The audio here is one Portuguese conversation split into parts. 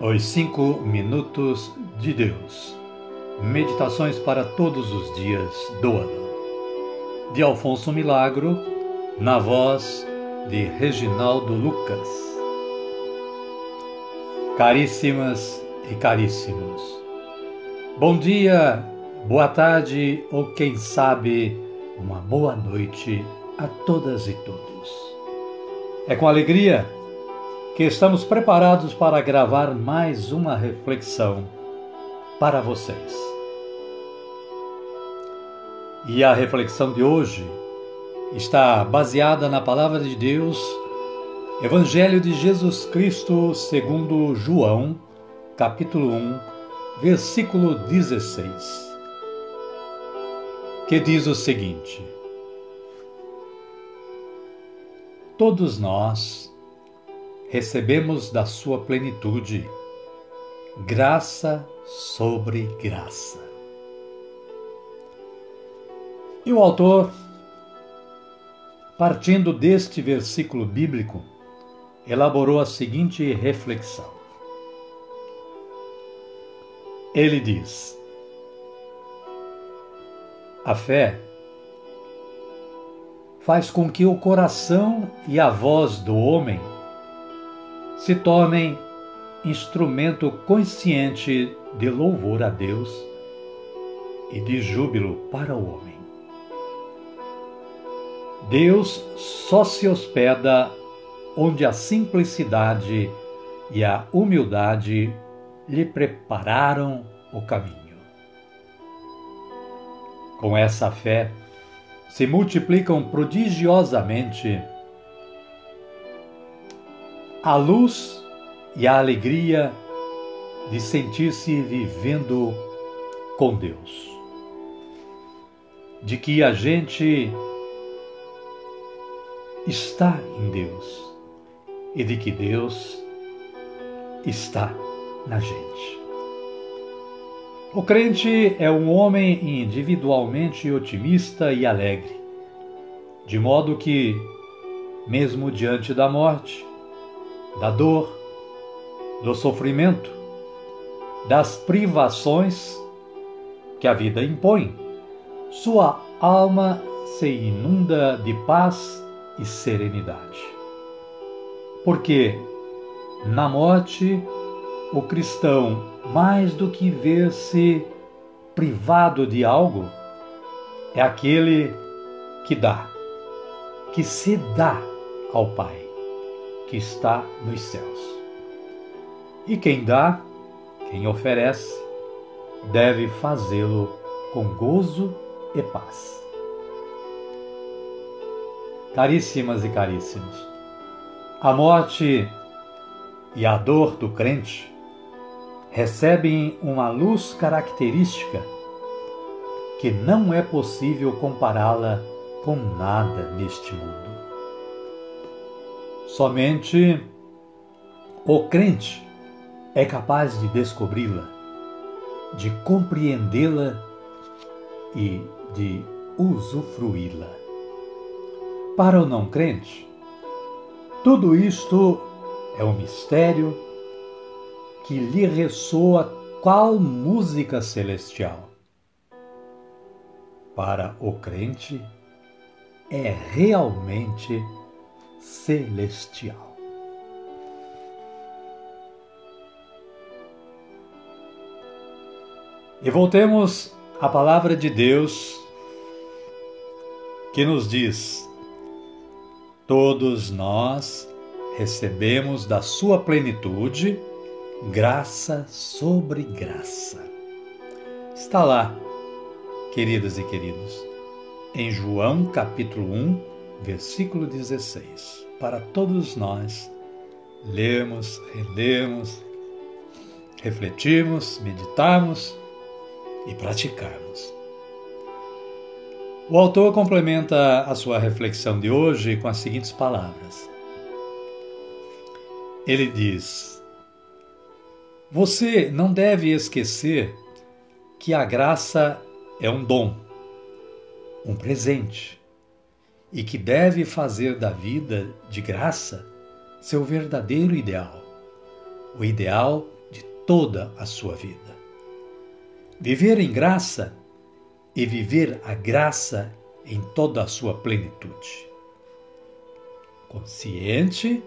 Os Cinco Minutos de Deus Meditações para todos os dias do ano. De Alfonso Milagro, na voz de Reginaldo Lucas. Caríssimas e caríssimos, bom dia, boa tarde ou quem sabe, uma boa noite a todas e todos. É com alegria que estamos preparados para gravar mais uma reflexão para vocês. E a reflexão de hoje está baseada na palavra de Deus, Evangelho de Jesus Cristo segundo João, capítulo 1, versículo 16, que diz o seguinte: Todos nós recebemos da sua plenitude, graça sobre graça. E o autor, partindo deste versículo bíblico, elaborou a seguinte reflexão. Ele diz: A fé faz com que o coração e a voz do homem se tornem instrumento consciente de louvor a Deus e de júbilo para o homem. Deus só se hospeda onde a simplicidade e a humildade lhe prepararam o caminho. Com essa fé, se multiplicam prodigiosamente a luz e a alegria de sentir-se vivendo com Deus. De que a gente está em Deus e de que Deus está na gente. O crente é um homem individualmente otimista e alegre, de modo que, mesmo diante da morte, da dor, do sofrimento, das privações que a vida impõe, sua alma se inunda de paz e serenidade. Porque na morte, o cristão, mais do que ver-se privado de algo, é aquele que dá, que se dá ao Pai que está nos céus. E quem dá, quem oferece, deve fazê-lo com gozo e paz. Caríssimas e caríssimos, a morte e a dor do crente recebem uma luz característica que não é possível compará-la com nada neste mundo. Somente o crente é capaz de descobri-la, de compreendê-la e de usufruí-la. Para o não crente, tudo isto é um mistério que lhe ressoa qual música celestial. Para o crente, é realmente celestial. E voltemos à palavra de Deus que nos diz: Todos nós recebemos da sua plenitude graça sobre graça. Está lá, queridas e queridos, em João capítulo 1, versículo 16, para todos nós lermos, relermos, refletirmos, meditarmos e praticarmos. O autor complementa a sua reflexão de hoje com as seguintes palavras. Ele diz: Você não deve esquecer que a graça é um dom, um presente e que deve fazer da vida de graça seu verdadeiro ideal, o ideal toda a sua vida. Viver em graça e viver a graça em toda a sua plenitude. Consciente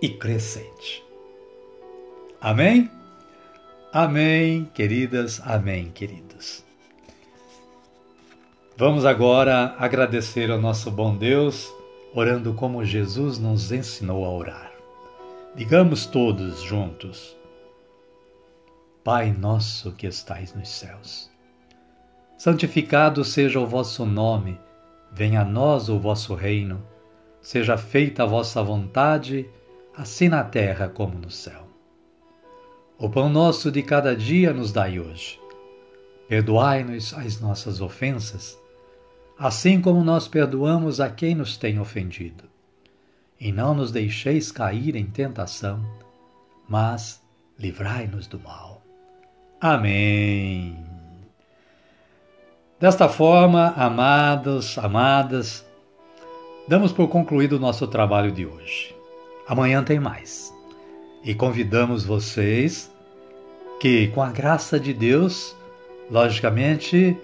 e crescente. Amém? Amém, queridas, amém, queridos. Vamos agora agradecer ao nosso bom Deus, orando como Jesus nos ensinou a orar. Digamos todos juntos: Pai nosso que estais nos céus, santificado seja o vosso nome, venha a nós o vosso reino, seja feita a vossa vontade, assim na terra como no céu. O pão nosso de cada dia nos dai hoje. Perdoai-nos as nossas ofensas, assim como nós perdoamos a quem nos tem ofendido. E não nos deixeis cair em tentação, mas livrai-nos do mal. Amém. Desta forma, amados, amadas, damos por concluído o nosso trabalho de hoje. Amanhã tem mais e convidamos vocês que, com a graça de Deus, logicamente,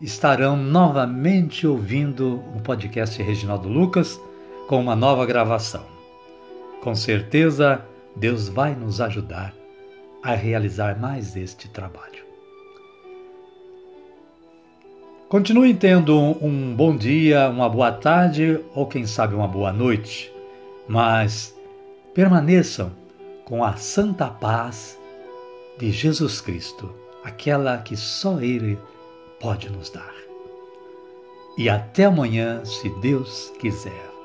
estarão novamente ouvindo o podcast Reginaldo Lucas com uma nova gravação. Com certeza, Deus vai nos ajudar a realizar mais este trabalho. Continuem tendo um bom dia, uma boa tarde ou, quem sabe, uma boa noite, mas permaneçam com a santa paz de Jesus Cristo, aquela que só Ele pode nos dar. E até amanhã, se Deus quiser.